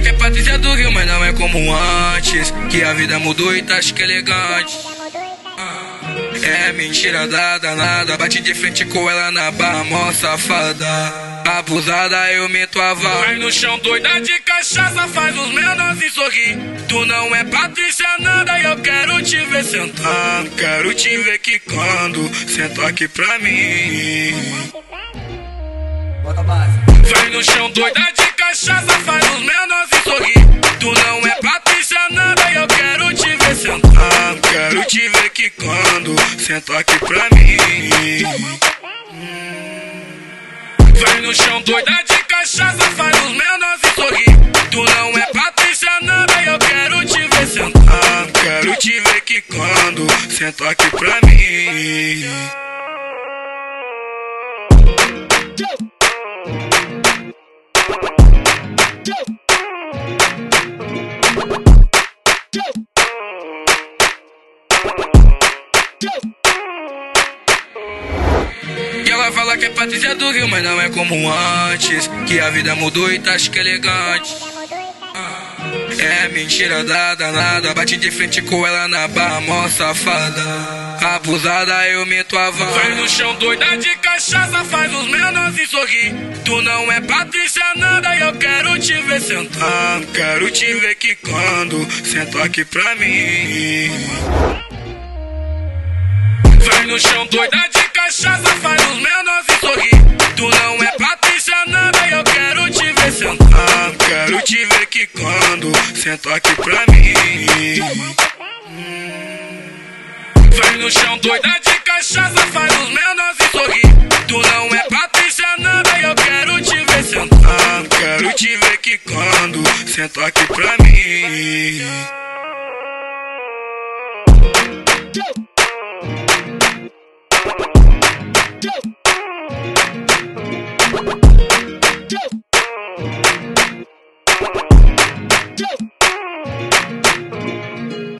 que é Patrícia do Rio, mas não é como antes. Que a vida mudou e tá acho que elegante. É mentira dada, nada. Bate de frente com ela na barra, mó safada. Abusada, eu meto a vala. Vai no chão doida de cachaça, faz os menores sorrir. Tu não é Patrícia nada eu quero te ver sentando. Quero te ver quicando. Senta aqui pra mim. Bota base. Vai no chão doida de cachaça, faz os menores te ver quicando. Senta aqui pra mim. Vai no chão doida de cachaça, faz os menores sorrir. Tu não é Patrícia nada e eu quero te ver sentando. Quero te ver quicando. Senta aqui pra mim. E ela fala que é Patrícia do Rio, mas não é como antes. Que a vida mudou e tá acho que elegante. É mentira dada, nada. Bate de frente com ela na barra, mó safada. Abusada, eu meto a vala. Vai no chão doida de cachaça, faz os menores sorrir. Tu não é Patrícia nada e eu quero te ver sentando. Quero te ver quicando. Senta aqui pra mim. Vai no chão doida de cachaça, faz os menores sorrir. Tu não é Patrícia nada eu quero te ver sentando. Quero te ver quicando. Senta aqui pra mim. Vai no chão doida de cachaça, faz os menores sorrir. Tu não é Patrícia nada eu quero te ver sentando. Quero te ver quicando. Senta aqui pra mim. Go!